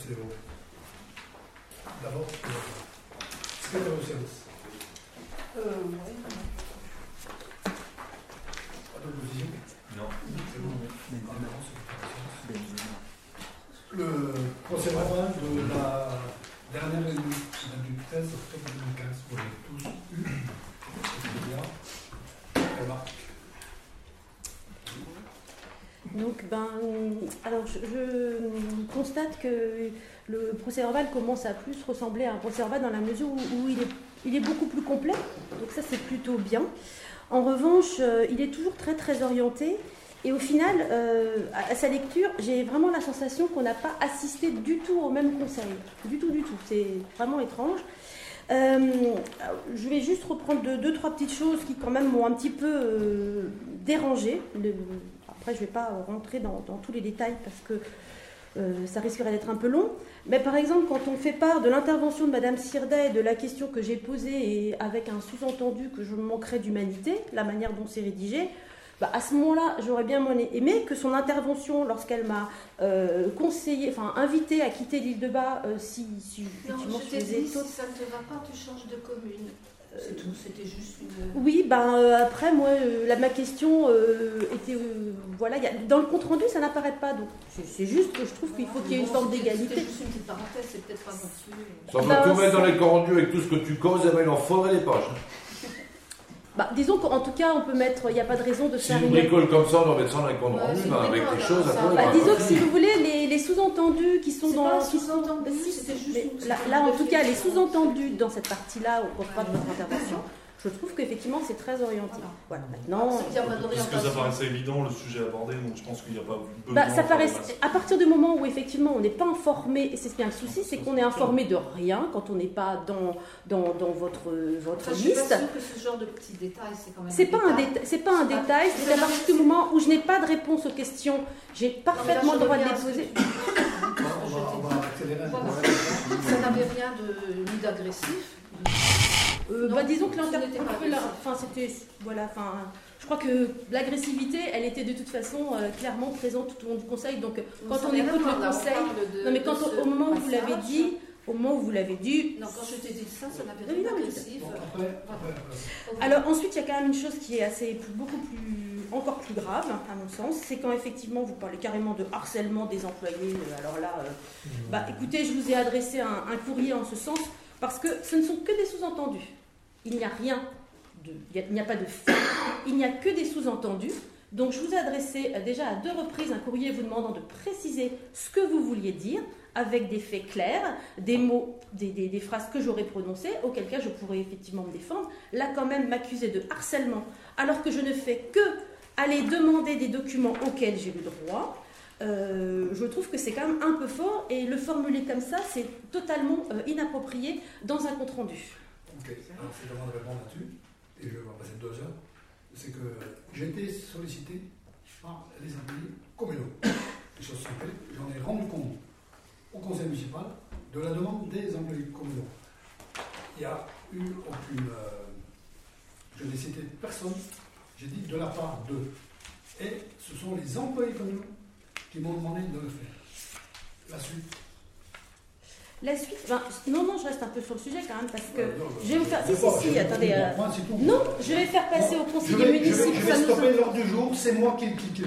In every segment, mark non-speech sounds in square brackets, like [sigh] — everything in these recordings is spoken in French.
procéder au vote. D'abord, euh, secrétaire de service. Euh, ouais. Pas d'opposition Non. C'est bon. Ah, de service. Le procès verbal de la dernière réunion du 13 octobre 2015, vous l'avez tous eu. C'est bien. Remarque. Donc, ben, alors je, constate que le procès verbal commence à plus ressembler à un procès verbal dans la mesure où, il, est, beaucoup plus complet. Donc ça, c'est plutôt bien. En revanche, euh, il est toujours très très orienté. Et au final, euh, à, sa lecture, j'ai vraiment la sensation qu'on n'a pas assisté du tout au même conseil. Du tout, du tout. C'est vraiment étrange. Euh, je vais juste reprendre deux, trois petites choses qui quand même m'ont un petit peu dérangé. Après, je ne vais pas rentrer dans, tous les détails parce que euh, ça risquerait d'être un peu long. Mais par exemple, quand on fait part de l'intervention de Madame Sirdet et de la question que j'ai posée et avec un sous-entendu que je manquerais d'humanité, la manière dont c'est rédigé, bah, à ce moment-là, j'aurais bien aimé que son intervention, lorsqu'elle m'a euh, conseillé, enfin invité à quitter l'île de Bas, euh, si, si Non, effectivement je t'ai faisais dit, tout- si ça ne te va pas, tu changes de commune. C'est tout, c'était juste une. Oui, ben euh, après moi, euh, la, ma question euh, était, euh, voilà, il y a- dans le compte rendu, ça n'apparaît pas, donc c'est- c'est juste que je trouve qu'il faut qu'il y ait une forme d'égalité. C'était juste une petite parenthèse, c'est peut-être pas non plus. Si on veut Ben, tout mettre dans c'est- les corondus avec tout ce que tu causes, eh ben, il en faudrait des pages. Bah, disons qu'en tout cas, on peut mettre, il n'y a pas de raison de Si faire une une. bricole comme ça, on doit mettre ça dans c'est une ben, avec des choses à. Bah, hein. disons que si vous voulez, les, les sous-entendus qui sont dans. pas un qui sont- sous-entendu, si, c'était juste là, en tout cas, les sous-entendus dans cette partie-là, au repas de votre intervention, je trouve qu'effectivement, c'est très orienté. Voilà, maintenant. C'est qu'il y a pas Parce que ça paraissait évident le sujet abordé, donc je pense qu'il n'y a pas besoin. Bah, ça de paraît, à partir du moment où effectivement on n'est pas informé, et c'est bien le souci, c'est qu'on est informé de rien quand on n'est pas dans, dans, dans votre, votre Enfin, je suis pas liste. sûre que ce genre de petits détails, c'est quand même. C'est pas un détail. c'est pas un détail, c'est à partir du moment où je n'ai pas de réponse aux questions, j'ai parfaitement le droit de les poser. Un. Ça n'avait rien de ni d'agressif. Euh, Non, bah, disons que pas agressif. enfin c'était voilà, enfin je crois que l'agressivité, elle était de toute façon euh, clairement présente tout au long du conseil. Donc quand on n'a écoute le conseil, de- non mais quand on- au moment où vous l'avez dit, au moment où vous l'avez dit, Non, quand je t'ai dit ça, ça après, après, après. Alors ensuite, il y a quand même une chose qui est assez plus- beaucoup plus encore plus grave à mon sens, c'est quand effectivement vous parlez carrément de harcèlement des employés. euh, Alors là, euh, bah écoutez, je vous ai adressé un, un courrier en ce sens parce que ce ne sont que des sous-entendus. Il n'y a rien de, il n'y a pas de fait, il n'y a que des sous-entendus. Donc je vous ai adressé euh, déjà à deux reprises un courrier vous demandant de préciser ce que vous vouliez dire avec des faits clairs, des mots, des, phrases que j'aurais prononcées, auquel cas je pourrais effectivement me défendre. Là quand même m'accuser de harcèlement alors que je ne fais que aller demander des documents auxquels j'ai le droit. euh, je trouve que c'est quand même un peu fort et le formuler comme ça, c'est totalement euh, inapproprié dans un compte rendu. Ok, alors c'est vraiment de répondre là-dessus, et je vais passer deux heures. C'est que j'ai été sollicité par les employés communaux. Les choses sont faites, j'en ai rendu compte au conseil municipal de la demande des employés communaux. Il n'y a eu aucune. euh, je n'ai cité personne, j'ai dit de la part d'eux. Et ce sont les employés communaux qui m'ont demandé de le faire. La suite. La suite, ben, non, non, je reste un peu sur le sujet quand même parce que non, je vais vous faire. Si, si, si, attendez. euh, tout. Non, je vais faire passer au conseiller vais, je vais- municipal. je vais stopper l'heure du jour, c'est moi qui. qui- qui-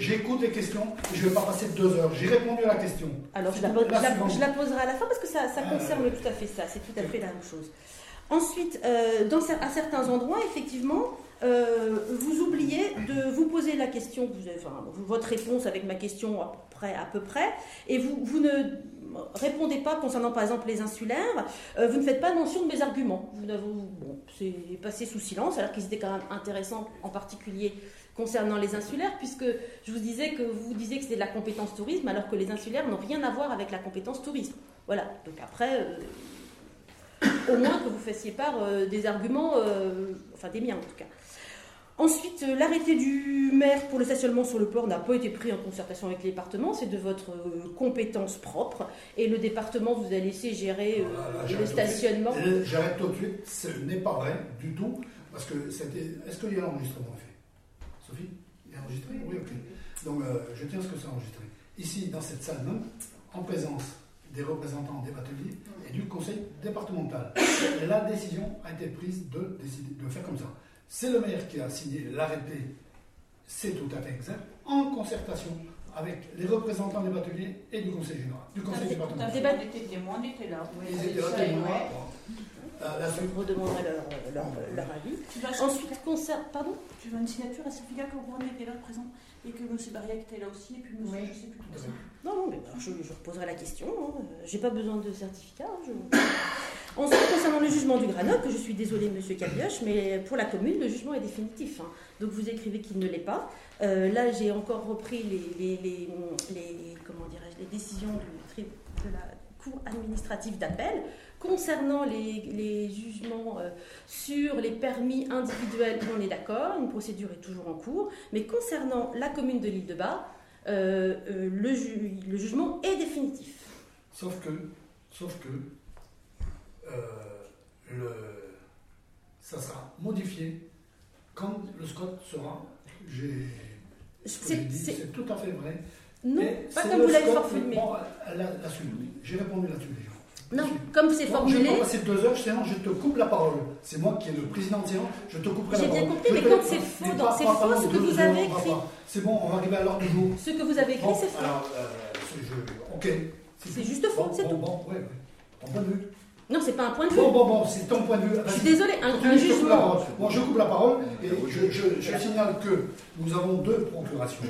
J'écoute les questions et je ne vais pas passer deux heures. J'ai répondu à la question. Alors, je la, tout. pose- je la- suivante. je la poserai à la fin parce que ça, ça Ah, concerne tout à fait ça, c'est tout à fait la même chose. Ensuite, euh, dans, à certains endroits, effectivement, euh, vous oubliez de vous poser la question, vous avez- enfin, votre réponse avec ma question à peu près, à peu près et vous, vous ne répondez pas concernant par exemple les insulaires, euh, vous ne faites pas mention de mes arguments. Vous bon, c'est passé sous silence alors qu'ils étaient quand même intéressants, en particulier concernant les insulaires, puisque je vous disais que vous disiez que c'était de la compétence tourisme, alors que les insulaires n'ont rien à voir avec la compétence tourisme. Voilà, donc après, euh, au moins que vous fassiez part euh, des arguments, enfin des miens en tout cas. Ensuite, euh, l'arrêté du maire pour le stationnement sur le port n'a pas été pris en concertation avec les départements, c'est de votre euh, compétence propre, et le département vous a laissé gérer euh, là, le stationnement. J'arrête tout de suite, ce n'est pas vrai du tout, parce que c'était. Est-ce qu'il y a l'enregistrement fait? Sophie Il est enregistré Oui, ok. Donc euh, je tiens à ce que c'est enregistré. Ici, dans cette salle même, en présence des représentants des bateliers et du conseil départemental. Et la décision a été prise de, décider, de faire comme ça. C'est le maire qui a signé l'arrêté, c'est tout à fait exact, en concertation avec les représentants des bateliers et du conseil général, du conseil départemental. T'as débat, on était témoins, on était là. Ils étaient là, témoins. Euh, la suite. Je redemanderai leur, leur, leur avis. Tu vas, Ensuite, concert. Pardon tu veux une signature à Sophia que Rouen était là présent et que M. Barriac était là aussi et puis M. Oui. je sais plus tout ça. Non, non, mais alors, je, je reposerai la question. hein. Euh, J'ai pas besoin de certificat. hein, je- Ensuite, concernant le jugement du Granoble, je suis désolée, monsieur Cabioche, mais pour la commune, le jugement est définitif. hein. Donc vous écrivez qu'il ne l'est pas. Euh, là, j'ai encore repris les, les, les, les- comment dirais-je, les décisions de la Cour administrative d'appel concernant les, jugements euh, sur les permis individuels. On est d'accord, une procédure est toujours en cours. Mais concernant la commune de l'île de Bas, euh, le, le jugement est définitif. Sauf que, sauf que, le, ça sera modifié quand le SCOT sera. J'ai, j'ai C'est- tout à fait vrai. Non, Mais pas comme vous l'avez formulé. Bon, la, la suite, oui. J'ai répondu là-dessus déjà. Non, comme c'est Je formulé, pas passer deux heures, sinon je te coupe la parole. C'est moi qui est le président de séance, je te couperai la J'ai parole. bien compris, Je mais quand c'est faux, c'est faux ce que vous avez écrit. C'est bon, on va arriver à l'heure du jour. ce que vous avez écrit, c'est faux. alors, euh, c'est- je- ok. C'est juste faux, Bon, c'est tout. Bon, point de vue. Non, c'est pas un point de vue. Bon, bon, bon, c'est ton point de vue. Je suis Vas-y. désolée, un, un je coupe la jugement. Bon, je coupe la parole et je, je- je signale que nous avons deux procurations.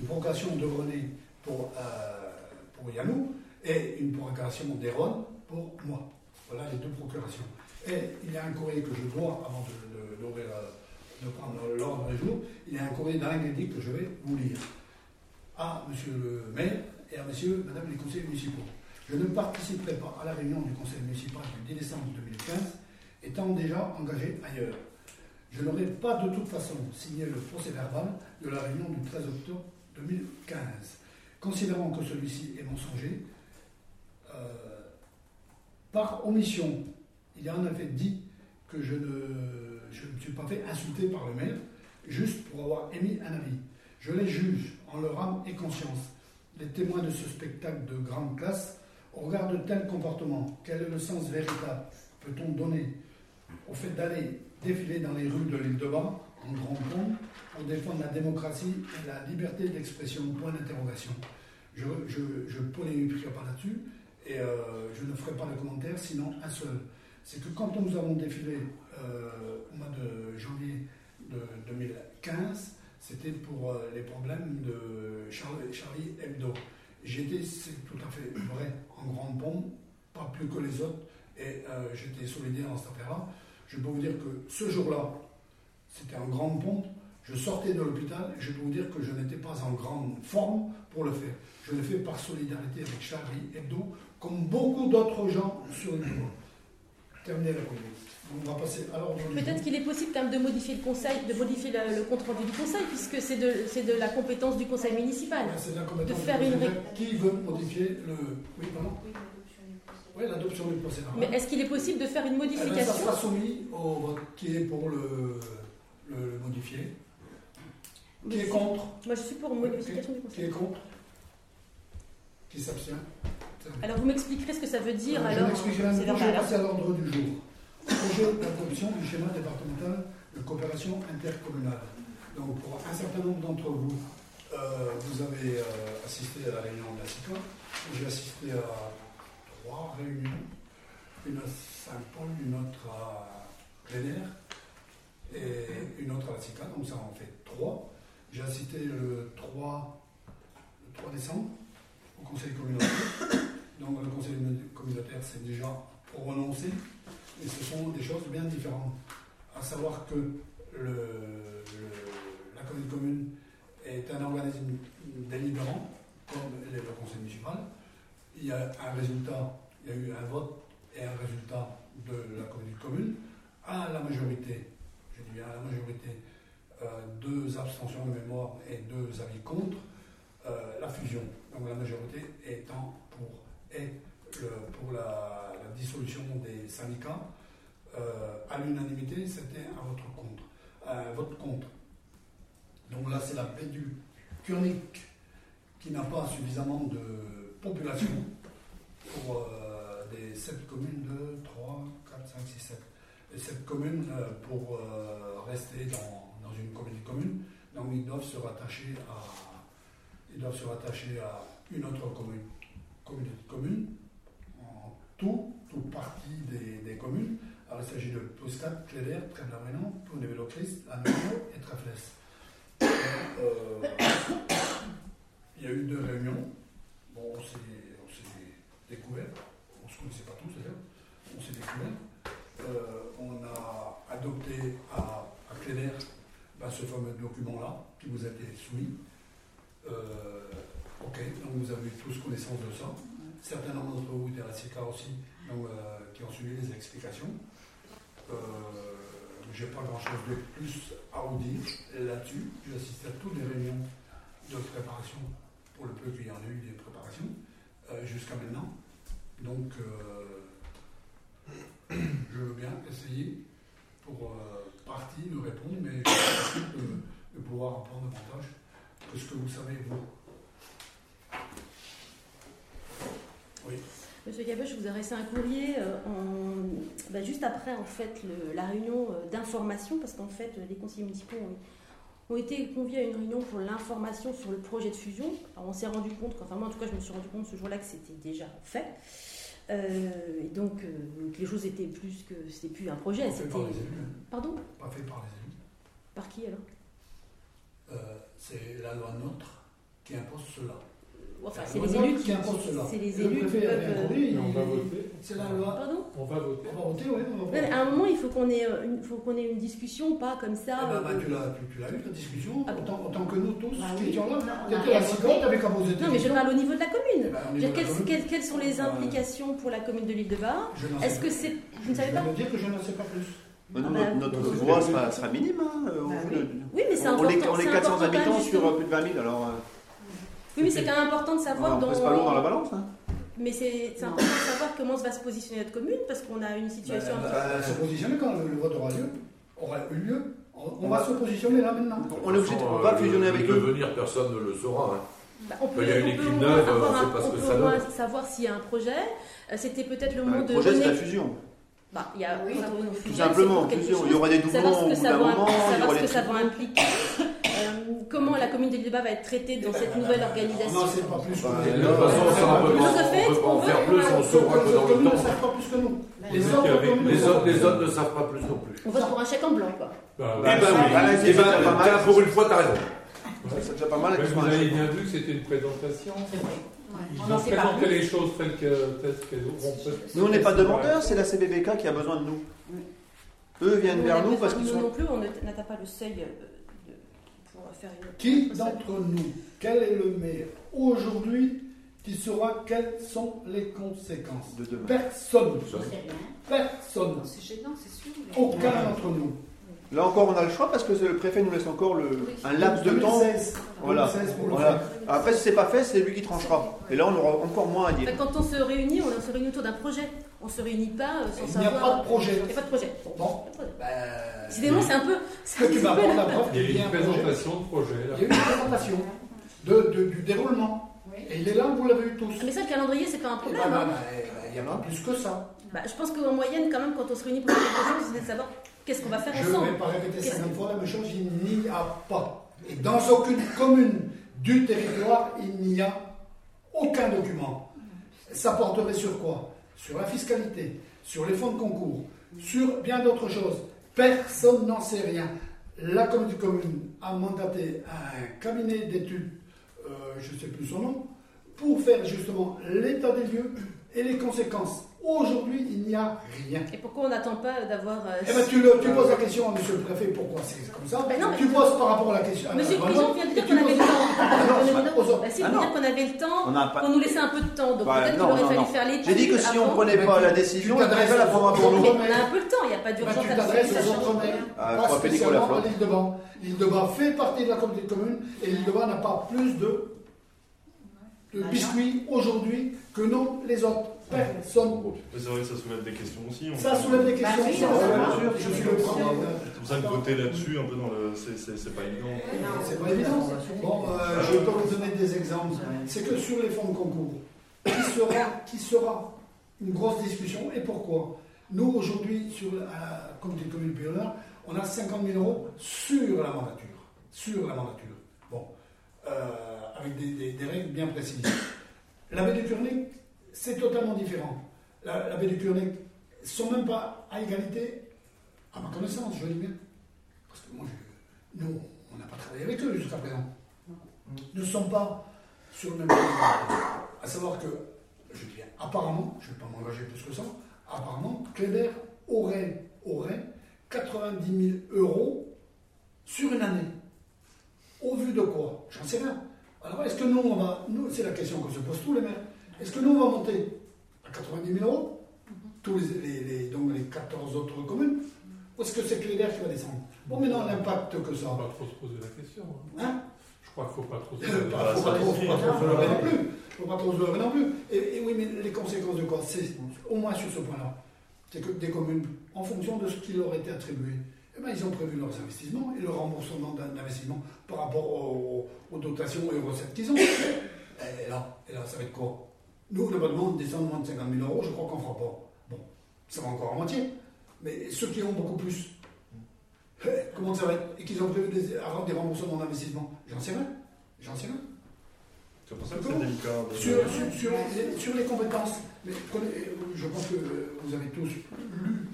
Une procuration de René pour, euh, pour Yannou et une procuration d'Héron pour moi. Voilà les deux procurations. Et il y a un courrier que je dois, avant de, de- euh, de prendre l'ordre du jour, il y a un courrier d'Alain que je vais vous lire. À monsieur le maire et à monsieur, madame les conseillers municipaux. Je ne participerai pas à la réunion du conseil municipal du 10 décembre 2015, étant déjà engagé ailleurs. Je n'aurai pas de toute façon signé le procès verbal de la réunion du 13 octobre 2015. Considérant que celui-ci est mensonger, euh, par omission, il a en effet dit que je ne, je ne suis pas fait insulter par le maire, juste pour avoir émis un avis. Je les juge en leur âme et conscience. Les témoins de ce spectacle de grande classe, au regard de tels comportements, quel est le sens véritable peut-on donner au fait d'aller défiler dans les rues de l'île de Bas en grand pompe pour défendre la démocratie et la liberté d'expression? Point d'interrogation. Je je, je pas là-dessus et euh, je ne ferai pas de commentaire, sinon un seul. C'est que quand nous avons défilé euh, au mois de janvier de 2015, c'était pour euh, les problèmes de Charlie, Charlie Hebdo. J'étais, c'est tout à fait vrai, en grande pompe, pas plus que les autres, et euh, j'étais solidaire dans cette affaire-là. Je peux vous dire que ce jour-là, c'était en grande pompe. Je sortais de l'hôpital je peux vous dire que je n'étais pas en grande forme pour le faire. Je l'ai fait par solidarité avec Charlie Hebdo, comme beaucoup d'autres gens sur le. Terminé la chronique. On va passer Peut-être qu'il est possible quand même de modifier le conseil, de modifier le, le compte rendu du conseil, puisque c'est de, c'est de la compétence du conseil municipal. Ouais, c'est de la compétence de faire une. Qui veut modifier le. Oui, pardon Oui, l'adoption du procès. Oui, l'adoption du procès verbal. Mais est-ce qu'il est possible de faire une Eh ben, ça modification sera soumis au vote. Qui est pour le, le, le modifier Qui est contre Moi, je suis pour une modification du Qui conseil. est contre Qui s'abstient Alors, vous m'expliquerez ce que ça veut dire, Euh, Je alors. m'expliquerai un c'est peu, je vais hein. passer à l'ordre du jour. Projet d'adoption du schéma départemental de coopération intercommunale. Donc, pour un certain nombre d'entre vous, euh, vous avez euh, assisté à la réunion de la CICA. J'ai assisté à trois réunions. Une à Saint-Paul, une autre à Vénère et une autre à la CICA. Donc, ça en fait trois. J'ai assisté le 3, le 3 décembre au conseil communautaire. Donc le conseil communautaire s'est déjà prononcé, et ce sont des choses bien différentes. À savoir que la commune commune est un organisme délibérant, comme le conseil municipal. Il y a un résultat, il y a eu un vote et un résultat de la commune commune à la majorité, je dis bien à la majorité, euh, deux abstentions de mémoire et deux avis contre euh, la fusion. Donc la majorité étant pour, est pour la, dissolution des syndicats. Euh, à l'unanimité, c'était vote contre. Un vote contre. Donc là, c'est la paix du Kurnik qui n'a pas suffisamment de population pour 7 communes, 2, 3, 4, 5, 6, 7. Et cette commune, euh, pour euh, rester dans, une communauté commune, donc ils doivent se rattacher à, ils doivent se rattacher à une autre commune, communauté commune, en tout, toute partie des, communes. Alors il s'agit de Postcat, Cléder, Trèves-la-Rénan, Pont-de-Vélo-Christ, Annonay et Trèfles. Euh, il y a eu deux réunions. Bon, on s'est découvert, on ne se connaissait pas tous d'ailleurs, on s'est découvert. Euh, on a adopté à, à Cléder ben, ce fameux document-là qui vous a été soumis. Euh, ok, donc vous avez tous connaissance de ça. Certains d'entre vous étaient la CECA aussi, donc, euh, qui ont suivi les explications. Euh, J'ai pas grand-chose de plus à vous dire là-dessus. J'ai assisté à toutes les réunions de préparation, pour le peu qu'il y en a eu des préparations, euh, jusqu'à maintenant. Donc, [clears throat] je veux bien essayer pour partie de répondre, mais je de, pouvoir apprendre davantage que ce que vous savez, vous. Oui. Monsieur je vous ai adressé un courrier euh, en- bah, juste après en fait le- la réunion euh, d'information, parce qu'en fait les conseillers municipaux ont, ont été conviés à une réunion pour l'information sur le projet de fusion. Alors, on s'est rendu compte, enfin moi en tout cas je me suis rendu compte ce jour-là que c'était déjà fait. Euh, et donc euh, les choses étaient plus que c'était plus un projet, Pas fait c'était par les élus. pardon? Pas fait par les élus. par qui alors? Euh, c'est la loi NOTRe qui impose cela. Enfin c'est les élus qui, impose cela. c'est les Le élus qui un peuvent. euh, on va voter. C'est la loi. Pardon On va voter. On va voter, oui, on va Ouais, mais voter. à un moment, il faut qu'on ait, euh, une, faut qu'on ait une discussion, pas comme ça. Eh ben, euh, ben, tu l'as tu, tu l'as eu, la discussion, Ah autant, autant que nous tous Bah qui oui. étions là. Tu on a étais à qu'à poser tes Non, mais je parle au niveau de la commune. Eh ben, Je la quelles, commune. quelles- quelles sont les Euh, implications pour la commune de l'île de Bar Je n'en sais Est-ce que pas. c'est. Vous Je ne savez pas de dire que je n'en sais pas plus. Nous, Ah bah, notre, droit sera, sera minime. Hein, Bah oui. de- Oui, mais c'est on, important. est, on est c'est 400 important quand même, habitants sur plus de 20 000, alors Oui, mais c'est quand même important de savoir. on dans... pèse pas lourd dans la balance. Hein. Mais c'est important de savoir comment se va se positionner notre commune parce qu'on a une situation. Ben, peu- se positionner quand le, le vote aura lieu, aura eu lieu. On, on va se positionner là maintenant. On est obligé de- on Euh, va le- fusionner le avec eux. devenir, personne ne le saura. hein. Bah, on peut, Il y a une équipe au moins neuve, on sait pas ce que ça au moins donne. savoir s'il y a un projet. Euh, C'était peut-être le Bah, moment le de projet, c'est la fusion. Bah, il y a Oui. quand on Tout simplement, fusion. Il y aura des doublons au bout d'un moment. Savoir ce que ça va impliquer, euh, comment la commune de Débat va être traitée dans cette nouvelle organisation. On n'en sait pas plus. Bah, que De peut Nous, de on peut pas on en faire plus, on saura que dans le temps. savent pas plus que nous. Les autres ne autres, savent les pas. autres ne savent pas plus non plus. On vote pour un chèque en blanc, quoi. Bah, Eh ben oui, c'est pour une fois, t'as raison. C'est déjà pas mal. Vous avez bien vu que c'était une présentation. C'est vrai. Ils On ont présenté les choses telles que- telles qu'elles auront Nous, on n'est pas demandeurs, c'est la CBBK qui a besoin de nous. Eux viennent vers nous parce qu'ils nous sont. non plus, on n'atteint pas le seuil euh, de- faire une. Qui d'entre nous, quel est le maire aujourd'hui qui saura quelles sont les conséquences De demain. Personne. Personne. C'est gênant, c'est sûr. mais- Aucun d'entre nous. Là encore, on a le choix parce que le préfet nous laisse encore le, un laps de temps. 2016. Voilà. 2016 pour le Voilà. faire. Après, si c'est pas fait, c'est lui qui tranchera. Et là, on aura encore moins à dire. Enfin, quand on se réunit, on se réunit autour d'un projet. On se réunit pas euh, sans Il n'y a savoir. pas de projet. Il n'y a pas de projet. Bon. Décidément, c'est un peu. ce que tu la- preuve Il y a qu'il y a une présentation de projet. là. Il y a eu une présentation de, de- du déroulement. Oui. Et il est là, vous l'avez eu tous. Mais ça, le calendrier, c'est pas un Eh problème. ben, hein. ben, ben, Il n'y a pas plus que ça. Bah, je pense qu'en moyenne, quand même, quand on se réunit pour faire quelque chose, c'est de savoir qu'est-ce qu'on va faire Je ne ensemble. vais pas répéter Qu'est-ce 50 que- fois la même chose, il n'y a pas. Et dans aucune commune du territoire, il n'y a aucun document. Ça porterait sur quoi? Sur la fiscalité, sur les fonds de concours, sur bien d'autres choses. Personne n'en sait rien. La commune a mandaté un cabinet d'études, euh, je ne sais plus son nom, pour faire justement l'état des lieux et les conséquences. Aujourd'hui, il n'y a rien. Et pourquoi on n'attend pas d'avoir. euh, Eh ben, tu, le- tu poses la question à monsieur le préfet, pourquoi c'est comme ça Ben non, Tu poses par rapport à la question. Monsieur le loi, vient de dire qu'on avait le temps. Ah, non, On c'est avait- pas- aux autres. Bah si, Ah dire qu'on avait le temps, On pas- qu'on nous laissait un peu de temps. Donc Bah, peut-être qu'il aurait non, fallu non. faire l'étude. J'ai dit que si on avant. prenait pas la décision, il t'adresses la prendra pour nous. On a un peu le temps, il n'y a pas Ben, d'urgence à t'adresses aux Ah, pas à l'île de Ban. L'île de Ban fait partie de la communauté commune et l'île de Ban n'a pas plus de, de Ah, biscuits aujourd'hui que non les autres. C'est vrai que ça soulève des questions aussi. on- Ça soulève des questions. Bah oui, ça, bien sûr. Je suis le premier. C'est pour ça que voter là-dessus, un peu dans le. c'est- C'est c'est pas évident. C'est pas évident. Bon, euh, je peux vous donner des exemples. C'est que sur les fonds de concours, qui sera, qui sera une grosse discussion. Et pourquoi? Nous, aujourd'hui, sur la communauté de communes on a 50 000 euros sur la mandature. Sur la mandature. Bon. Euh, avec des, des- des règles bien précises. La baie du Curnic, c'est totalement différent. La, la baie du Curnic ne sont même pas à égalité, à ma connaissance, je dis bien. Parce que moi, je- nous, on n'a pas travaillé avec eux jusqu'à présent. Ne sont pas sur le même niveau. À savoir que, je dis bien, apparemment, je ne vais pas m'engager plus que ça, apparemment, Cléber aurait, aurait 90 000 euros sur une année. Au vu de quoi? J'en sais rien. Alors, est-ce que nous, on va. Nous, c'est la question que se posent tous les maires. Est-ce que nous, on va monter à 90 000 euros tous les, les- les- donc les 14 autres communes Ou est-ce que c'est Cléber qui va descendre? Bon, maintenant, l'impact que ça On va. va pas trop se poser la question. hein. Hein? Je crois qu'il faut pas trop se Euh, poser pas- la faut question. pas trop, faut pas trop se leurrer non plus. [laughs] Faut pas trop se leurrer non plus. Et, et oui, mais les conséquences de quoi? C'est au moins sur ce point-là. C'est que des communes, en fonction de ce qui leur était attribué, eh ben, ils ont prévu leurs investissements et le remboursement d'un- d'investissement par rapport aux, aux dotations et aux recettes qu'ils ont. [coughs] Et là, et là, ça va être quoi? Nous, le demande descend de moins de 50 000 euros, je crois qu'on fera pas. Bon, ça va encore à moitié. Mais ceux qui ont beaucoup plus, eh, comment ça va être? Et qu'ils ont prévu des, avoir des remboursements d'investissement, j'en sais rien. J'en sais rien. C'est pour ça que c'est délicat. de- Sur, sur- sur les, sur les compétences, mais prenez- je pense que vous avez tous lu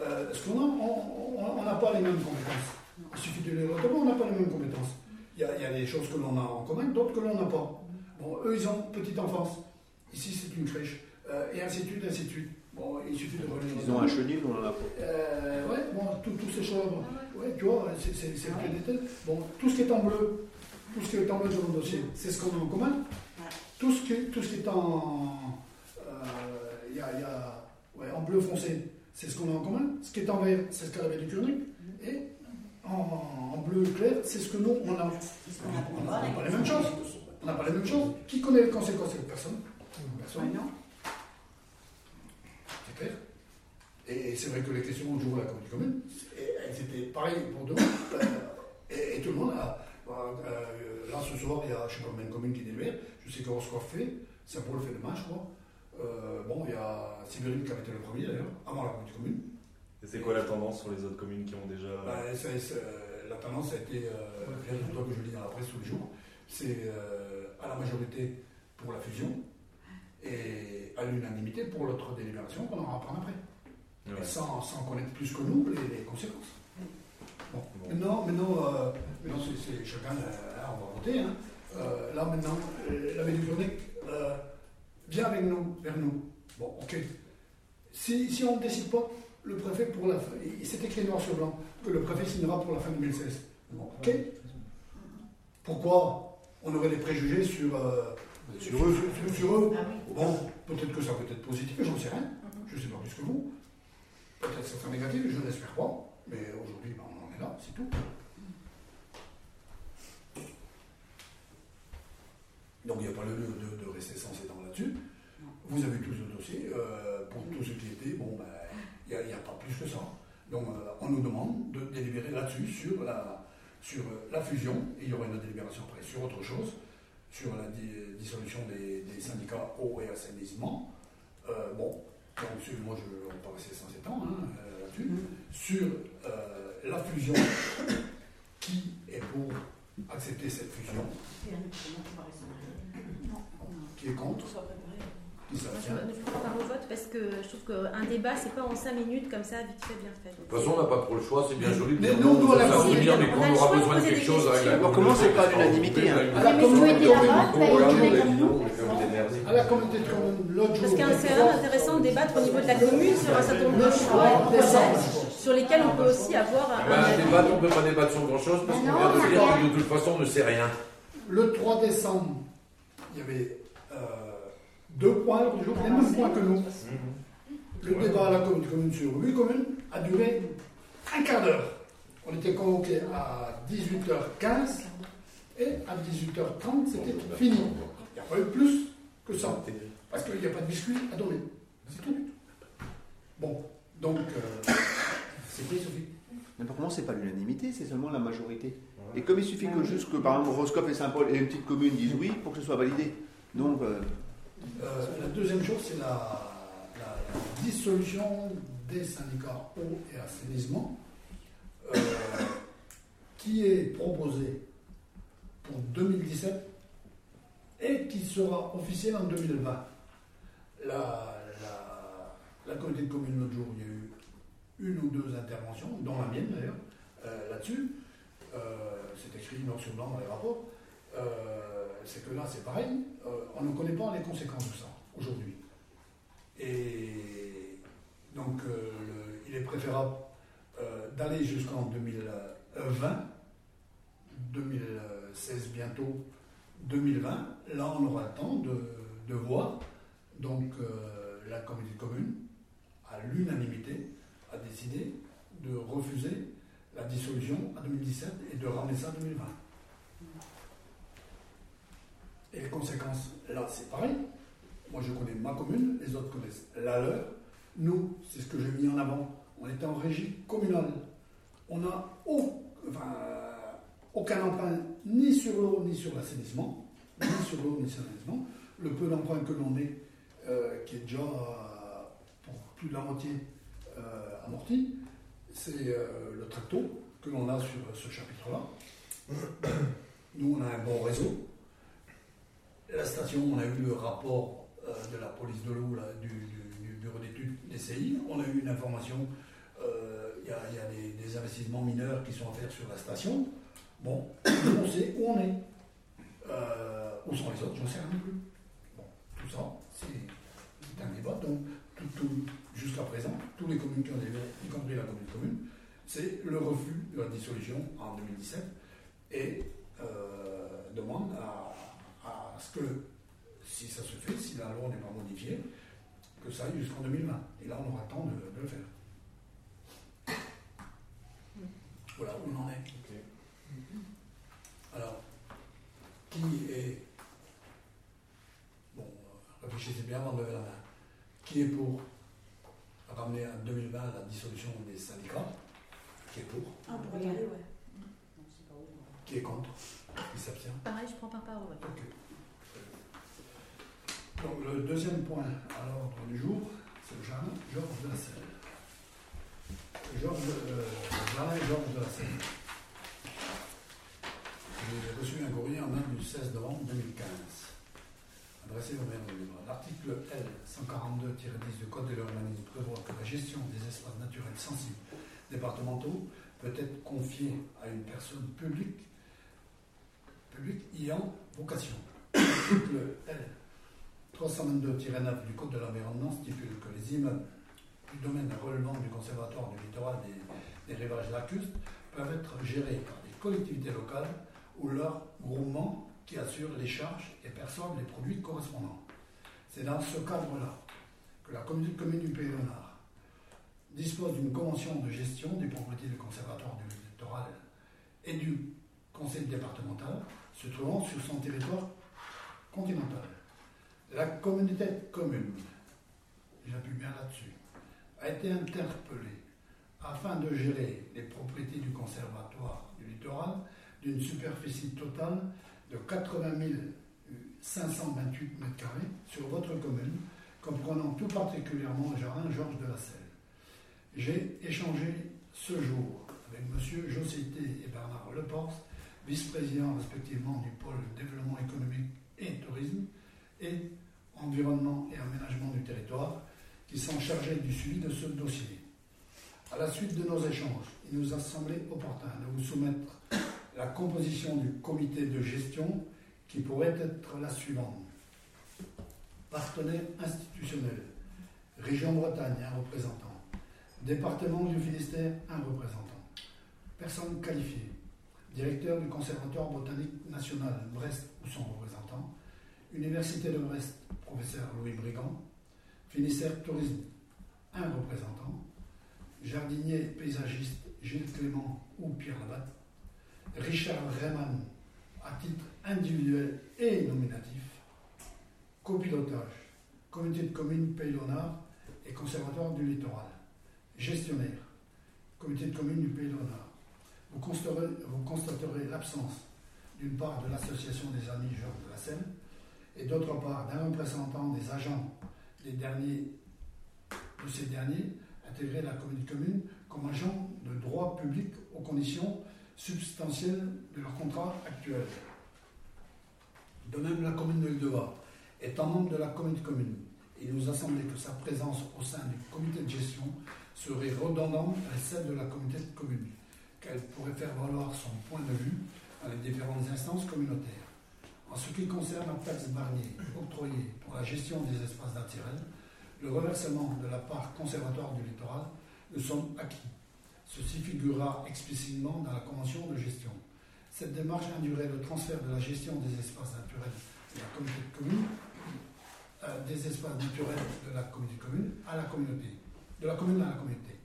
euh, ce qu'on a. On- On on n'a pas les mêmes compétences. Il suffit de les retrouver, on n'a pas les mêmes compétences. Il y a, il y a des choses que l'on a en commun, d'autres que l'on n'a pas. Bon, eux, ils ont petite enfance. Ici, c'est une crèche. Euh, et ainsi de suite, ainsi de suite. Bon, il suffit de relire. Ils ont un chenil, on en a pas. Euh, ouais, bon, tout- tous ces choses. Ouais, tu vois, c'est c'est- c'est le plus détail. Bon, tout ce qui est en bleu, tout ce qui est en bleu dans le dossier, c'est ce qu'on a en commun. Tout ce qui, tout ce qui est en. euh, Il y a, il y a- ouais, en bleu foncé, c'est ce qu'on a en commun. Ce qui est en vert, c'est ce qu'elle avait du Curnic. Et en, en bleu clair, c'est ce que nous, on a. On n'a pas les mêmes choses. On n'a pas les mêmes choses. Qui connaît les conséquences de personne? Personne. C'est clair. Et c'est vrai que les questions au jour de la communauté commune, et elles étaient pareilles pour nous. Euh, et, et tout le monde a. euh, là, ce soir, il y a, je ne sais pas combien de communes qui délibèrent. Je sais que Roscoff fait. Saint-Paul fait demain, je crois. Euh, bon, il y a Sibérine qui avait été le premier d'ailleurs, avant la communauté commune. Et c'est quoi la tendance sur les autres communes qui ont déjà. Bah, c'est- c'est- la tendance a été, euh, que je lis dans la presse tous les jours, c'est euh, à la majorité pour la fusion et à l'unanimité pour l'autre délibération qu'on aura à prendre après. Ouais. Sans, sans connaître plus que nous les, les conséquences. Bon. Bon. Maintenant, maintenant, euh, maintenant c'est, c'est- chacun, euh, là, on va voter. hein. Euh, là maintenant, euh, la euh, vient avec nous, vers nous. Bon, ok. Si, si on ne décide pas, le préfet pour la fin, c'est écrit noir sur blanc, que le préfet signera pour la fin 2016. Bon, ok. Pourquoi? On aurait des préjugés sur, euh, sur, eux, sur- eux Bon, peut-être que ça peut être positif, j'en sais rien. Je ne sais pas plus que vous. Peut-être que ça sera négatif, je ne l'espère pas. Mais aujourd'hui, ben, on en est là, c'est tout. Donc il n'y a pas lieu de, rester sans étendre là-dessus. Vous avez tous le dossier. euh, pour tout ce qui était, bon, ben, il n'y a pas plus que ça. Donc euh, on nous demande de délibérer là-dessus, sur la, sur euh, la fusion. Et il y aura une délibération après sur autre chose, sur la di- dissolution des, des syndicats eau et assainissement. Euh, bon, moi je ne vais pas rester sans étendre hein, euh, là-dessus. Sur euh, la fusion, [coughs] qui est pour accepter cette fusion, qui est contre, Tout Moi, je prends part au vote parce que je trouve qu'un débat, c'est pas en 5 minutes comme ça, vite fait, bien fait. De toute façon, on n'a pas trop le choix, c'est bien joli. de Mais dire nous, non, nous, on a pas- mais on quand on aura besoin de quelque chose avec la comment c'est pas l'unanimité, hein À la communauté bah, l'autre jour, à la communauté l'autre. Parce qu'un c'est intéressant de débattre au niveau de la commune sur un certain nombre de choix, de projets, sur lesquels on peut aussi avoir un, Ah bah, un avis. débattre, on ne peut pas débattre sur grand chose parce qu'on Non, vient de on dire que de toute façon, on ne sait rien. Le 3 décembre, il y avait deux points, l'autre jour, les mêmes points que nous. Le débat à la communauté commune sur 8 communes a duré un quart d'heure. On était convoqués à 18h15 et à 18h30, c'était fini. Il n'y a pas eu plus que ça. Parce qu'il n'y a pas de biscuit à donner. C'est tout. Bon, donc, euh, c'est pris, Sophie. Mais par contre, c'est pas l'unanimité, c'est seulement la majorité. Et comme il suffit que juste que par exemple Roscoff et Saint-Paul et une petite commune disent oui pour que ce soit validé. Donc, euh, Euh, la deuxième chose, c'est la, dissolution des syndicats eau et assainissement euh, qui est proposée pour 2017 et qui sera officielle en 2020. La, la, communauté de communes l'autre jour, il y a eu une ou deux interventions, dont la mienne d'ailleurs, euh, là-dessus. Euh, c'est écrit noir sur dans les rapports. C'est que là, c'est pareil. Euh, on ne connaît pas les conséquences de ça aujourd'hui. Et donc, euh, il est préférable euh, d'aller jusqu'en 2020, 2016 bientôt, 2020. Là, on aura le temps de, voir. Donc, la communauté de communes, à l'unanimité, a décidé de refuser la dissolution à 2017 et de ramener ça à 2020. Et les conséquences, là, c'est pareil. Moi, je connais ma commune, les autres connaissent la leur. Nous, c'est ce que j'ai mis en avant. On était en régie communale. On n'a aucun emprunt ni sur l'eau ni sur l'assainissement. Ni sur l'eau ni sur l'assainissement. Le peu d'emprunt que l'on ait, euh, qui est déjà pour plus de la moitié euh, amorti, c'est euh, le tracto que l'on a sur ce chapitre-là. Nous, on a un bon réseau. La station, on a eu le rapport euh, de la police de l'eau, du, bureau d'études des CI. On a eu une information, euh, il y a, des, investissements mineurs qui sont à faire sur la station. Bon, on sait où on est. Euh, où sont les autres, j'en sais rien plus. Bon, tout ça, c'est un débat. Donc, jusqu'à présent, tous les communes qui ont débat, y compris la commune commune, c'est le refus de la dissolution en 2017 et demande à, à ce que, si ça se fait, si la loi n'est pas modifiée, que ça aille jusqu'en 2020. Et là, on aura le temps de, de le faire. Voilà où on en est. Alors, qui est. Bon, réfléchissez bien avant de lever la main. Qui est pour ramener à 2020 la dissolution des syndicats? Qui est pour? Ah, pour regarder, ouais. Qui est contre? Qui s'abstient? Pareil, je prends par parole. ouais. Donc le deuxième point à l'ordre du jour, c'est le jardin Georges euh, le jardin Georges. J'ai reçu un courrier en date du 16 novembre 2015, adressé au maire de Livre. L'article L 142-10 du Code de l'urbanisme prévoit que la gestion des espaces naturels sensibles départementaux peut être confiée à une personne publique, publique ayant vocation. L'article L 322-9 du Code de l'environnement stipule que les immeubles du domaine relevant du Conservatoire du littoral des, des rivages lacustres peuvent être gérés par des collectivités locales ou leurs groupements qui assurent les charges et perçoivent les produits correspondants. C'est dans ce cadre-là que la communauté de communes du Pays Léonard dispose d'une convention de gestion des propriétés du Conservatoire du littoral et du conseil départemental se trouvant sur son territoire continental. La communauté de communes, j'appuie bien là-dessus, a été interpellée afin de gérer les propriétés du conservatoire du littoral d'une superficie totale de 80 528 m2 sur votre commune, comprenant tout particulièrement le jardin Georges de la Selle. J'ai échangé ce jour avec M. Josité et Bernard Leporce, vice-présidents respectivement du pôle développement économique et tourisme et environnement et aménagement du territoire, qui sont chargés du suivi de ce dossier. À la suite de nos échanges, il nous a semblé opportun de vous soumettre la composition du comité de gestion qui pourrait être la suivante. Partenaire institutionnel, Région Bretagne, un représentant. Département du Finistère, un représentant. Personne qualifiée. Directeur du Conservatoire botanique national, Brest ou son représentant. Université de Brest, professeur Louis Brigand. Finistère Tourisme, un représentant. Jardinier paysagiste, Gilles Clément ou Pierre Labatte. Richard Rayman, à titre individuel et nominatif. Copilotage, Comité de communes Pays Léonard et Conservatoire du littoral. Gestionnaire, Comité de communes du Pays Léonard. Vous constaterez, vous constaterez l'absence d'une part de l'association des amis Georges de la Seine et d'autre part d'un représentant des agents des derniers de ces derniers intégrer la communauté commune comme agent de droit public aux conditions substantielles de leur contrat actuel. De même, la commune de Ildeva étant membre de la communauté commune, il nous a semblé que sa présence au sein du comité de gestion serait redondante avec celle de la communauté de commune, qu'elle pourrait faire valoir son point de vue dans les différentes instances communautaires. En ce qui concerne la taxe Barnier octroyée pour la gestion des espaces naturels, le reversement de la part conservatoire du littoral nous sommes acquis. Ceci figurera explicitement dans la convention de gestion. Cette démarche induirait le transfert de la gestion des espaces naturels de la communauté de communes, euh, des espaces naturels de la communauté commune à la communauté, de la commune à la communauté.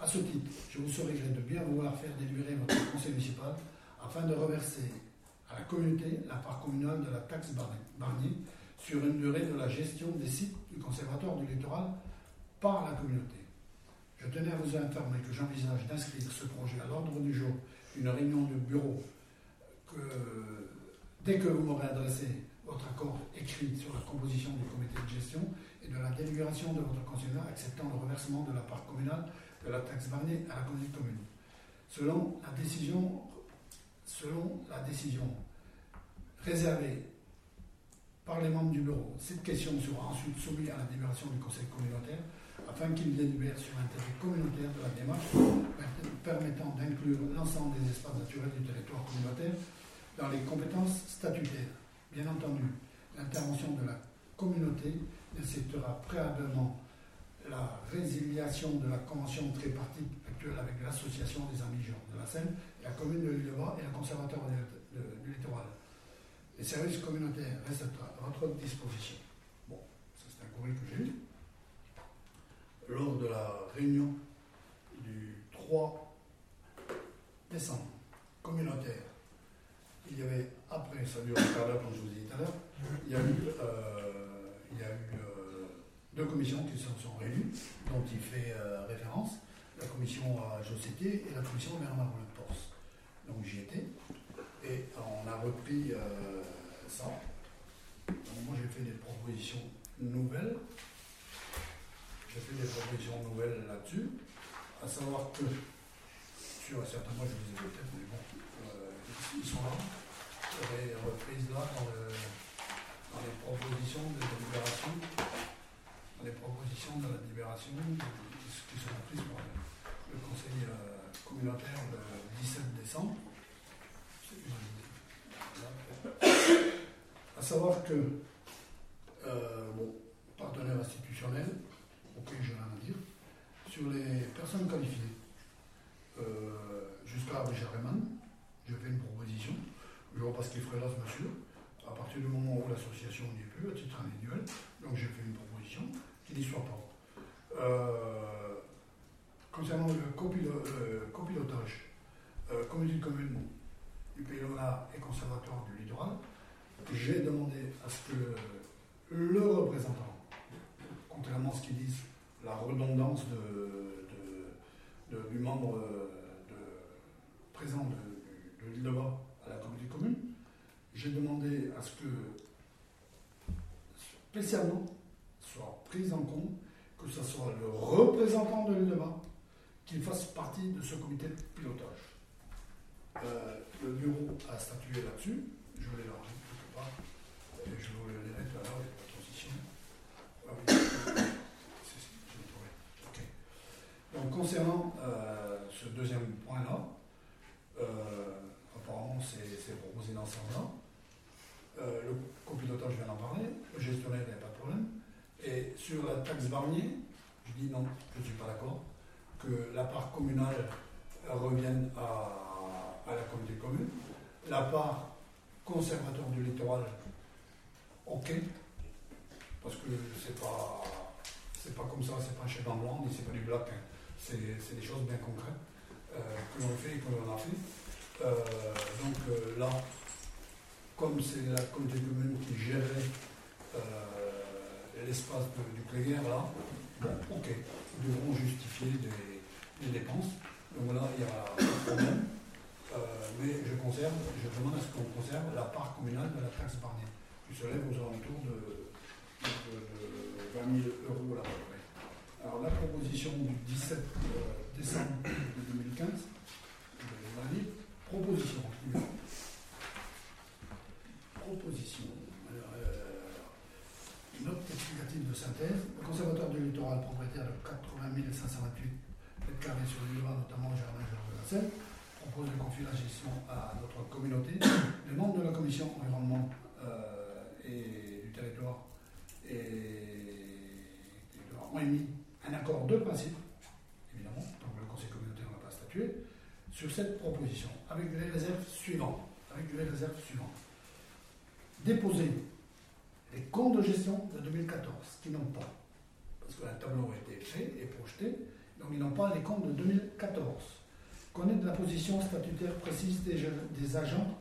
À ce titre, je vous serais gré de bien vouloir faire délibérer votre conseil municipal afin de reverser à la communauté la part communale de la taxe Barnier sur une durée de la gestion des sites du conservatoire du littoral par la communauté. Je tenais à vous informer que j'envisage d'inscrire ce projet à l'ordre du jour d'une réunion du bureau dès que vous m'aurez adressé votre accord écrit sur la composition du comité de gestion et de la délibération de votre conseiller acceptant le reversement de la part communale de la taxe Barnier à la commune. Selon la décision, selon la décision réservée par les membres du bureau, cette question sera ensuite soumise à la délibération du conseil communautaire afin qu'il délibère sur l'intérêt communautaire de la démarche permettant d'inclure l'ensemble des espaces naturels du territoire communautaire dans les compétences statutaires. Bien entendu, l'intervention de la communauté nécessitera préalablement la résiliation de la convention tripartite avec l'association des amis de la Seine, la commune de l'île-de-Bas et le conservateur du littoral. Les services communautaires restent à votre disposition. Bon, ça c'est un courrier que j'ai lu. Lors de la réunion du 3 décembre communautaire, il y avait, après, ça dure un quart comme je vous ai dit tout à l'heure, il y a eu, euh, il y a eu euh, deux commissions qui se sont réunies, dont il fait euh, référence, la commission à Jossété et la commission Bernard Le Porce. Donc j'y étais, et on a repris ça. Donc moi j'ai fait des propositions nouvelles. J'ai fait des propositions nouvelles là-dessus, à savoir que sur certains mois je vous ai peut-être, mais bon, ils sont là. Les reprises là dans, le, dans, les propositions de délibération, dans les propositions de la libération qui sont prises par le, conseil euh, communautaire le 17 décembre. À savoir que, euh, bon, partenaire institutionnel, ok, je rien à dire, sur les personnes qualifiées, euh, jusqu'à Richard Rayman, j'ai fait une proposition. Je vois pas ce qu'il ferait là, ce monsieur. À partir du moment où l'association n'y est plus, à titre individuel, donc j'ai fait une proposition qui n'y soit pas. Euh, concernant le, copilotage, euh, communauté commune du et conservatoire du littoral, j'ai demandé à ce que le représentant, contrairement à ce qu'ils disent, la redondance de, du membre de, présent de, l'île de Bas à la communauté commune, j'ai demandé à ce que spécialement soit pris en compte que ce soit le représentant de l'île de Bas qui fasse partie de ce comité de pilotage. Euh, le bureau a statué là-dessus, je vais leur quelque part, et je vous le lirai tout à l'heure la transition. Ah oui, Donc concernant euh, ce deuxième point-là, euh, apparemment c'est proposé dans ce sens-là. Le copilotage, je viens d'en parler, le gestionnaire, il n'y a pas de problème. Et sur la taxe Barnier, je dis non, je ne suis pas d'accord, que la part communale revienne à, la communauté commune. La part conservateur du littoral, ok, parce que c'est pas, c'est pas comme ça, c'est pas un chef en blanc, ni c'est pas du bloc, hein. c'est, des choses bien concrètes euh, que l'on fait et que l'on a fait. Euh, donc euh, là, comme c'est la communauté commune qui gérait l'espace du Cléguer, là, ok, devront justifier des, dépenses. Donc là, il y a un problème. mais je conserve, je demande à ce qu'on conserve la part communale de la taxe Barnier, qui se lève aux alentours de, de, de 20 000 euros. Alors la proposition du 17 euh, décembre de 2015, je vais la proposition. Proposition. Alors, euh, note de synthèse. Le conservateur du littoral, propriétaire de 80 528 mètres carrés sur le Levant, notamment au jardin de la Seine, propose de confier la gestion à notre communauté. Les membres de la commission environnement euh, et du territoire ont émis un accord de principe, évidemment, donc le conseil communautaire n'a pas statué, sur cette proposition, avec les réserves suivantes. Avec les réserves suivantes. Déposer les comptes de gestion de 2014, qui n'ont pas, parce qu'un tableau a été fait et projeté, donc ils n'ont pas les comptes de 2014. Connaître la position statutaire précise des, des agents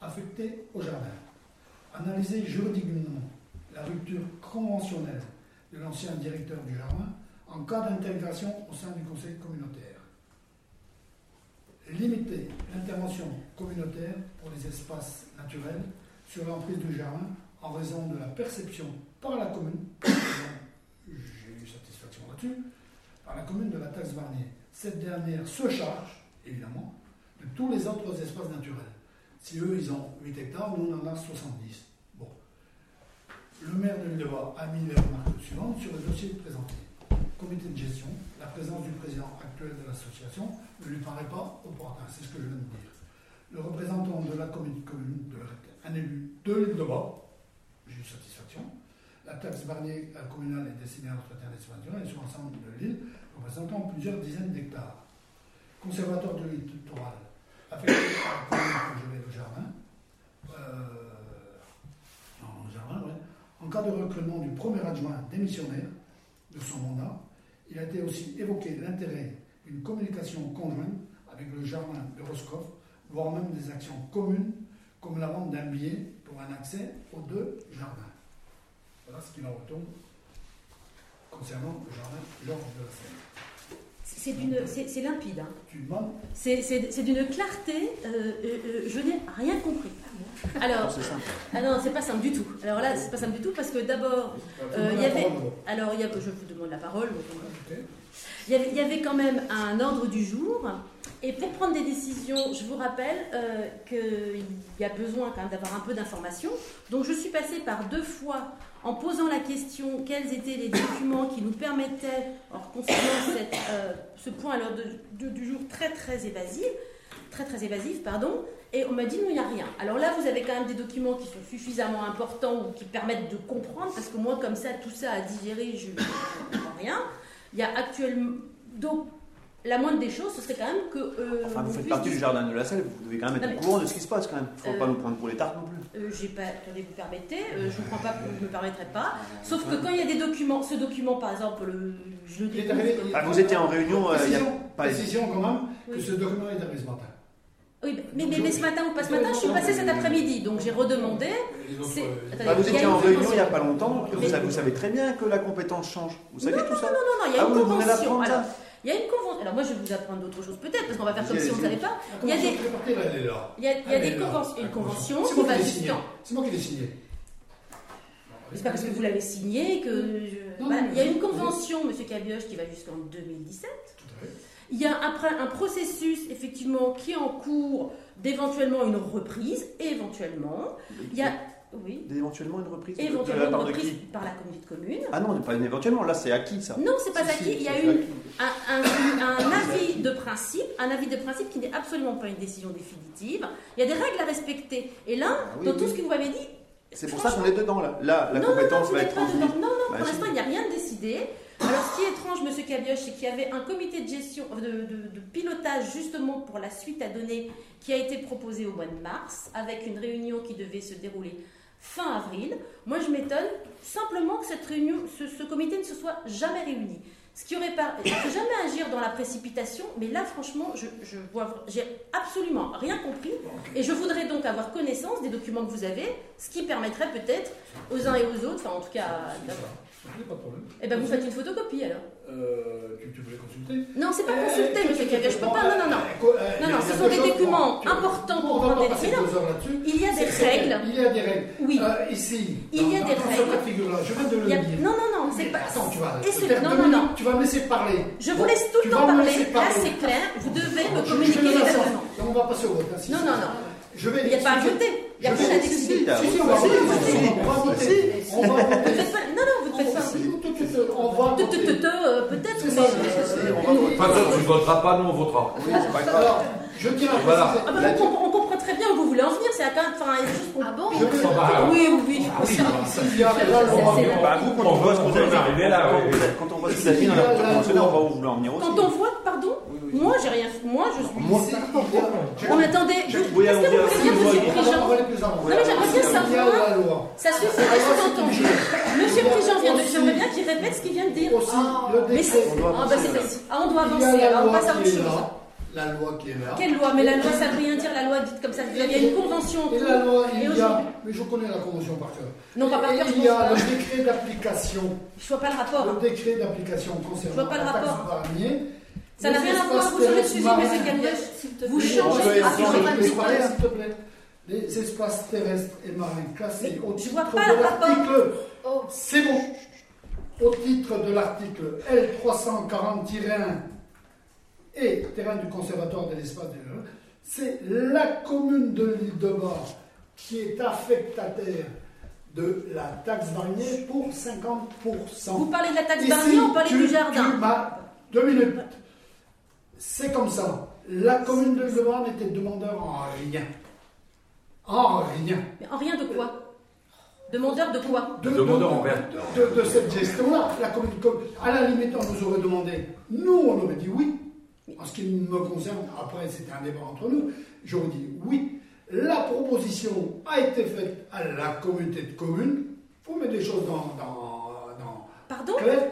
affectés au jardin. Analyser juridiquement la rupture conventionnelle de l'ancien directeur du jardin en cas d'intégration au sein du conseil communautaire. Limiter l'intervention communautaire pour les espaces naturels sur l'emprise du jardin en raison de la perception [coughs] par la commune, j'ai eu satisfaction là-dessus, par la commune de la taxe Barnier. Cette dernière se charge, évidemment, de tous les autres espaces naturels. Si eux, ils ont 8 hectares, nous, on en a 70. Bon. Le maire de l'île a mis les remarques suivantes sur le dossier présenté. Comité de gestion, la présence du président actuel de l'association ne lui paraît pas opportun, c'est ce que je viens de dire. Le représentant de la commune, commune de un élu de l'île de Bas, j'ai satisfaction. La taxe barnier communale est destinée à l'entretien des espaces et sur l'ensemble de l'île, représentant plusieurs dizaines d'hectares. Conservateur de l'île littoral, affecté par la commune de Jardin, euh, non, Jardin. En cas de recrutement du premier adjoint démissionnaire de son mandat, il a été aussi évoqué l'intérêt d'une communication conjointe avec le jardin de Roscoff, voire même des actions communes, comme la vente d'un billet pour un accès aux deux jardins. Voilà ce qu'il en retourne concernant le jardin Georges de la Seine. C'est d'une, c'est, limpide. Hein. Tu demandes c'est, c'est, d'une clarté. Euh, euh, euh, je n'ai rien compris. Alors, c'est simple. Ah non, c'est pas simple du tout. Alors là, c'est pas simple du tout parce que d'abord, il y avait. Alors, il y a, je vous demande la parole. Il y, avait, quand même un ordre du jour. Et pour prendre des décisions, je vous rappelle qu'il y a besoin quand même d'avoir un peu d'informations. Donc, je suis passée par deux fois en posant la question quels étaient les documents qui nous permettaient, alors concernant euh, ce point à l'heure du jour très très évasif, très très évasif, pardon, et on m'a dit non, il n'y a rien. Alors là, vous avez quand même des documents qui sont suffisamment importants ou qui permettent de comprendre, parce que moi, comme ça, tout ça à digérer, je ne comprends rien. Il y a actuellement. Donc, la moindre des choses, ce serait quand même que. Euh, enfin, vous faites partie du jardin de la salle, vous devez quand même être au courant de ce qui se passe quand même. Il ne faut pas nous prendre pour les tartes non plus. Euh, j'ai pas, attendez, vous permettez, euh, je ne prends pas, je ne me permettrai pas. Sauf que quand il y a des documents, ce document par exemple, le, je le dis. Ah, vous étiez en réunion, il y a pas précision quand même que ce document est arrivé ce matin. Oui, mais, mais, mais, ce matin ou pas ce matin, je suis passée cet après-midi, donc j'ai redemandé. Ah, vous étiez en réunion il n'y a pas longtemps, vous, savez, vous savez très bien que la compétence change. Vous savez tout ça Non, non, non, il y a ah, une convention. Alors, il y a une convention. Alors moi, je vais vous apprendre d'autres choses peut-être, parce qu'on va faire comme si on ne savait pas. Il y a des, il y a, il y a des conventions, une convention qui va. C'est moi qui l'ai signé. C'est pas parce que vous l'avez signé que. Bah, il y a une convention, Monsieur Cabioche, qui va jusqu'en 2017. Il y a un, un, processus, effectivement, qui est en cours d'éventuellement une reprise, éventuellement. Il y a oui. Éventuellement une reprise Éventuellement une reprise par la communauté de communes. Ah non, pas éventuellement, là c'est acquis ça. Non, c'est pas acquis. Il y a une, un, un, avis de principe, un avis de principe qui n'est absolument pas une décision définitive. Il y a des règles à respecter. Et là, ah dans tout ce que vous m'avez dit. C'est pour ça qu'on est dedans là. Là, la compétence va être transmise. Non, non, bah, pour l'instant, il n'y a rien de décidé. Alors, ce qui est étrange, Monsieur Cabioche, c'est qu'il y avait un comité de gestion, de, pilotage justement pour la suite à donner qui a été proposé au mois de mars, avec une réunion qui devait se dérouler fin avril. Moi, je m'étonne simplement que cette réunion, ce, comité ne se soit jamais réuni. Ce qui aurait pas, jamais agir dans la précipitation, mais là, franchement, je, je vois, j'ai absolument rien compris, et je voudrais donc avoir connaissance des documents que vous avez, ce qui permettrait peut-être aux uns et aux autres, enfin en tout cas, pas de problème. Eh bien, vous faites une photocopie alors euh, tu, voulais consulter Non, c'est pas consulter, euh, monsieur Cavier, je peux pas. Non, non, non. Euh, non, non, ce sont des documents importants pour prendre des décisions. Il y a des règles. Il y a des règles. Oui. ici, il y a des règles. je viens de le dire. Non, non, non, c'est pas. Attends, tu vas non, non, non. Tu vas me laisser parler. Je vous laisse tout tu le temps parler. Là, c'est clair. Vous devez me communiquer les On va passer au vote. hein, Non, non, non. Je vais Il n'y a pas à voter. Il n'y a vais- à décider. Si, Si, on va voter. On va voter. Tout, tout, On Peut-être, mais. ça. De toute façon, tu ne voteras pas, nous on votera. Oui, c'est pas grave. Je tiens à Voilà. Ah bah, on, comprend, on comprend très bien où vous voulez en venir. C'est quand même. Enfin, Ah bon Je Ah bah, Oui, oui, oui. Ah vous, quand on voit ce que vous On avez va arriver là, quand vous quand on voit ce que vous avez mis dans la on va où vous voulez en venir aussi. Quand on voit, pardon, moi j'ai rien. Moi je suis. Moi, Oh, mais attendez, vous- Oui, est-ce que on vous dit pouvez aussi, dire, On avant. Non, mais j'aimerais bien savoir. la loi. Ça suffit de sous-entendu. Monsieur Prigent vient de. J'aimerais bien qu'il répète ce qu'il vient de dire. Aussi, le décret. On doit Ah, bah c'est. Ah, on doit avancer, alors on passe à autre chose. La loi qui est là. Quelle loi? Mais la loi, ça veut rien dire, la loi dite comme ça. Il y a une convention en Et la loi, il y a. Mais je connais la convention par cœur. Non, pas par cœur, Il y a le décret d'application. Je vois pas le rapport. Le décret d'application Je concernant vois pas le rapport. Ça n'a rien à voir, vous changez de sujet. Vous changez de sujet. Les espaces terrestres et marins classés au je titre vois de pas le rapport. l'article. Oh. C'est bon. Au titre de l'article L340-1 et terrain du conservatoire de l'espace des jeux, c'est la commune de l'île de Bar qui est affectataire de la taxe d'araignée pour 50%. Vous parlez de la taxe vous parlez tu- du jardin Deux minutes. C'est comme ça. La commune de Bar n'était demandeur en rien. En rien. Mais en rien de quoi? Demandeur de quoi? De, Demandeur de- en de, de cette gestion-là. La commune, à la limite, on nous aurait demandé. Nous, on aurait dit oui. En ce qui me concerne, après, c'était un débat entre nous. J'aurais dit oui. La proposition a été faite à la communauté de communes. Il faut mettre les choses dans, dans, dans Pardon clair.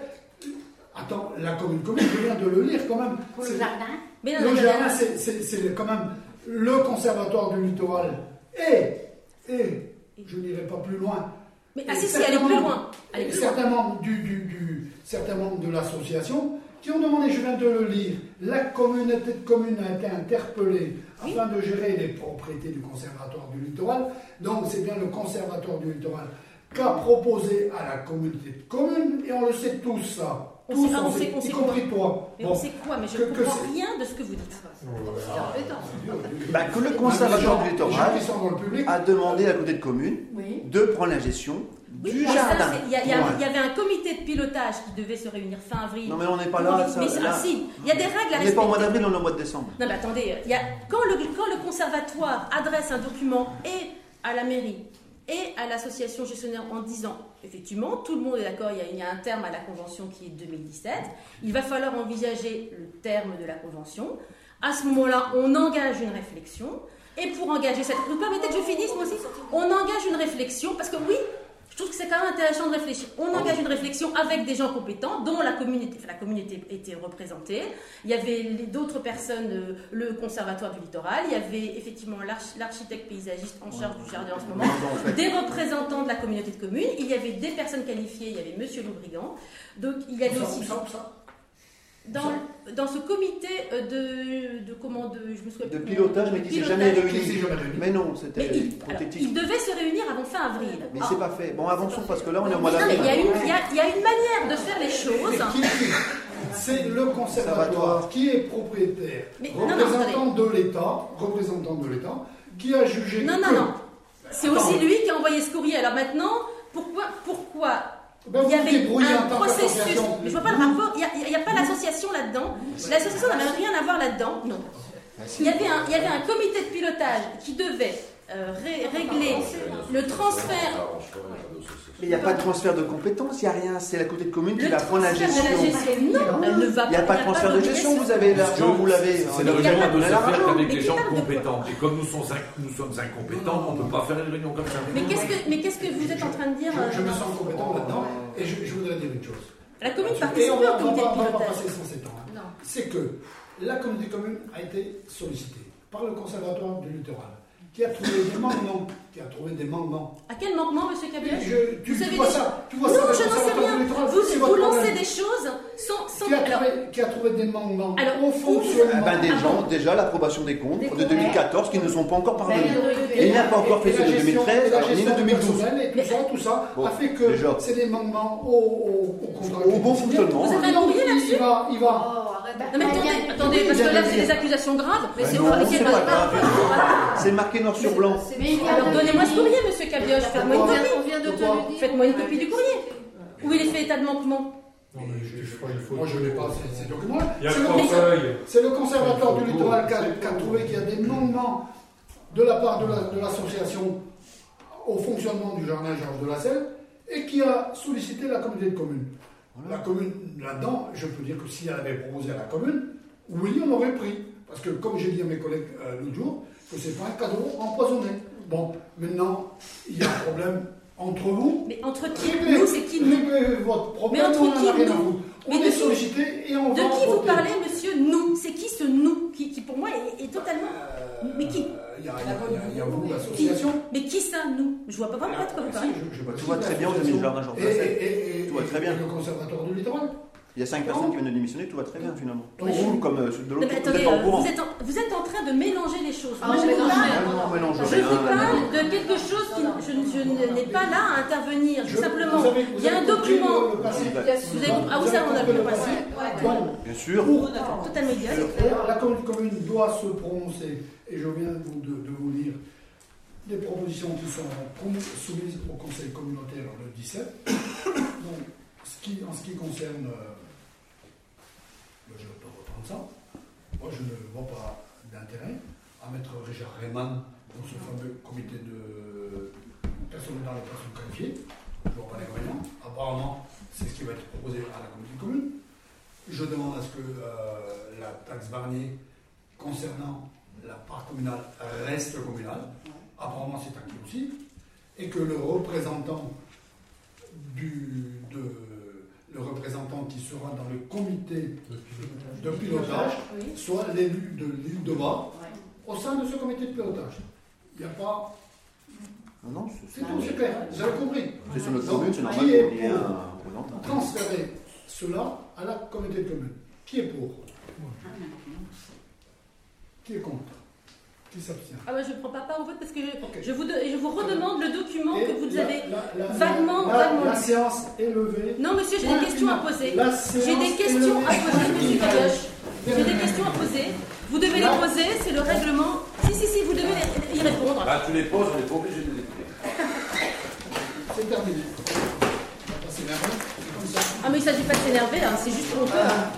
Attends, la commune commune, je viens de le lire quand même. Pour le C'est- jardin Mais non, le jardin, c'est- c'est c'est quand même le conservatoire du littoral. Et, et, je n'irai pas plus loin, Mais ah si, si, certains allez plus loin. Allez plus loin. certains membres, du, du- du- certains membres de l'association qui ont demandé, je viens de le lire, la communauté de communes a été interpellée Oui. afin de gérer les propriétés du conservatoire du littoral. Donc c'est bien le conservatoire du littoral qui a proposé à la communauté de communes, et on le sait tous ça. On tous, sait- ah, on sait, sait- on y compris toi. Mais Bon. on sait quoi Mais je Que- ne comprends rien de ce que vous dites. C'est embêtant. Bah, que le Les conservatoire du littoral qui sont dans le public, a demandé à la communauté de communes Oui. de prendre la gestion Oui, du mais ça, jardin. Il y, avait un comité de pilotage qui devait se réunir fin avril. Non mais on n'est pas là, ça, mais là. ah, si, il y a des règles à on n'est pas au mois respecter. d'avril, on est au mois de décembre. Non mais attendez, il y a, quand, le, quand le conservatoire adresse un document et à la mairie et à l'association gestionnaire en disant effectivement tout le monde est d'accord, il y, a, il y a un terme à la convention qui est 2017, il va falloir envisager le terme de la convention. À ce moment-là, on engage une réflexion et pour engager cette... Vous permettez que je finisse moi aussi? On engage une réflexion parce que oui, je trouve que c'est quand même intéressant de réfléchir. On engage une réflexion avec des gens compétents, dont la communauté, enfin, la communauté était représentée. Il y avait d'autres personnes, euh, le conservatoire du littoral, il y avait effectivement l'arch- l'architecte paysagiste en charge du jardin en ce moment, des représentants de la communauté de communes, il y avait des personnes qualifiées, il y avait Monsieur Loubrigan. Donc il y avait aussi ça, ça. Dans, dans ce comité euh, de, de comment de je me souviens de pilotage, mais qui s'est jamais réuni. s'est jamais réuni. Mais non, c'était hypothétique. il devait se réunir avant fin avril. Mais c'est pas fait. Bon, avançons parce que là, on est au mois Mais non, mais d'avril. il y, a une, il, y a, il y a une manière de faire les choses. C'est le conservatoire qui est propriétaire, Mais non, non, représentant de l'État, représentant de l'État, qui a jugé Non, non, que- non. C'est aussi lui qui a envoyé ce courrier. Alors maintenant, pourquoi, pourquoi Ben, il y avait un processus. Mais je vois pas le rapport. Il n'y a, a pas l'association là-dedans. L'association n'avait rien à voir là-dedans. Non. Il y, avait un, il y avait un comité de pilotage qui devait euh, ré- régler le transfert. Mais il n'y a pas de transfert de compétences, il n'y a rien. C'est la communauté de communes qui Le va prendre la de gestion. la gestion. Non, elle ne va pas. Il n'y a pas de transfert de gestion, vous avez l'argent, vous l'avez. C'est la réunion pas de se faire qu'avec les gens compétents. Et comme nous sommes, inc- nous sommes incompétents, on ne peut pas faire une réunion comme ça. Mais qu'est-ce que, mais qu'est-ce que vous êtes en train de dire Je, je me euh, sens compétent là-dedans et je, voudrais dire une chose. La commune participe au comité de on va pas pilotage. C'est que la communauté commune a été sollicitée par le conservatoire du littoral, qui a trouvé des manquements, qui a trouvé des manquements. À quel manquement, monsieur Cabioche Je- tu, Vous tu vois des- ça, tu vois Non, ça, je n'en sais rien. Vous, lancez problème. des choses sans, sans qui a Alors, trouvé, qui a trouvé des manquements Alors, au Eh fonctionnement ben, des Ah gens, déjà l'approbation des comptes Des de comptes. 2014 qui ne sont pas encore parvenus. Et il n'a pas encore fait la de gestion- 2013, et la ni de gestion du 2012. personnel Et tout ça, tout ça a fait que c'est des manquements au, bon fonctionnement. Vous êtes embrouillé là-dessus Il va, il va. Oh. Non mais attendez, attendez, parce que là c'est des accusations graves. Mais Ben c'est pas grave. C'est marqué noir sur blanc. Donnez-moi ce courrier, monsieur Cabioche, faites-moi une On vient- de te. Faites-moi une copie du courrier. Où il est fait état de manquement? Non, mais je. Moi, je n'ai pas ces, ces documents. Il y a C'est le, trois feuilles. c'est le conservateur du littoral qui a, qui a trouvé qu'il y a des manquements de la part de la- de l'association au fonctionnement du jardin Georges de la Selle et qui a sollicité la communauté de communes. La commune, là-dedans, je peux dire que si elle avait proposé à la commune, oui, on aurait pris. Parce que, comme j'ai dit à mes collègues euh, l'autre jour, que c'est pas un cadeau empoisonné. Bon, maintenant, il y a un problème entre vous. Mais entre qui Réglez- Nous, c'est qui nous réglez votre problème, Mais entre on en a qui, rien à nous foutre. On Mais est qui sollicité et on De va qui vous voter. parlez, monsieur Nous? C'est qui ce nous qui, qui, pour moi, est, est totalement. Euh, Mais qui? Il y a, il y a- y a- il y a vous, l'association. Mais qui ça, nous? Je vois pas vraiment de quoi vous parlez. Je- je vois très bien, vous avez le jardin Et, et- et- et- très bien. et le conservatoire du littoral. Il y a 5 personnes qui viennent de démissionner, tout va très bien finalement. Pour Oui. vous, comme euh, de l'autre, mais vous attendez, êtes pas au courant. vous êtes, en, vous êtes en train de mélanger les choses. Ah, Moi, je vous mélange parle, je vous parle de quelque chose qui. Je, je n'ai pas là à intervenir. Je- Simplement, vous avez- vous il y a un document. le- le passé. Vous avez, ah, vous savez, on a vu le passé. Bien sûr. Totalement idiote. Et la commune, doit se prononcer, et je viens de, vous- de, de vous lire des propositions qui sont soumises au Conseil communautaire le 17. [coughs] Donc, en ce qui concerne, euh, ben, je peux reprendre ça, moi je ne vois pas d'intérêt à mettre Richard Rayman dans ce fameux comité de personnes dans les personnes qualifiées. Je ne vois pas d'inconvénient. Apparemment, c'est ce qui va être proposé à la communauté de communes. Je demande à ce que euh, la taxe Barnier concernant la part communale reste communale. Apparemment, c'est acquis aussi. Et que le représentant du, de, le représentant qui sera dans le comité de pilotage Oui. soit l'élu de l'île de Bas au sein de ce comité de pilotage. Il n'y a pas. Non, non, C'est c'est tout, c'est clair. Vous avez compris. c'est sur notre commune, c'est normal qui est pour transférer cela à la communauté de communes. Qui est pour? Qui est contre? Qui s'abstient Ah ouais, je ne prends pas part au vote parce que je, vous, de- je vous redemande le document Et que vous la- avez. la- la- vaguement- la, vaguement la séance est levée. Non, monsieur, j'ai des questions à poser. J'ai des est questions à poser, monsieur Cabioche. J'ai des questions à poser. Vous devez les poser, c'est le règlement. Si, si, si, vous devez les- y répondre. Bah, tu les poses, on n'est pas obligé de les écouter. C'est terminé. On va ça. Ah, mais il ne s'agit pas de s'énerver, hein, c'est juste qu'on peut. Ah,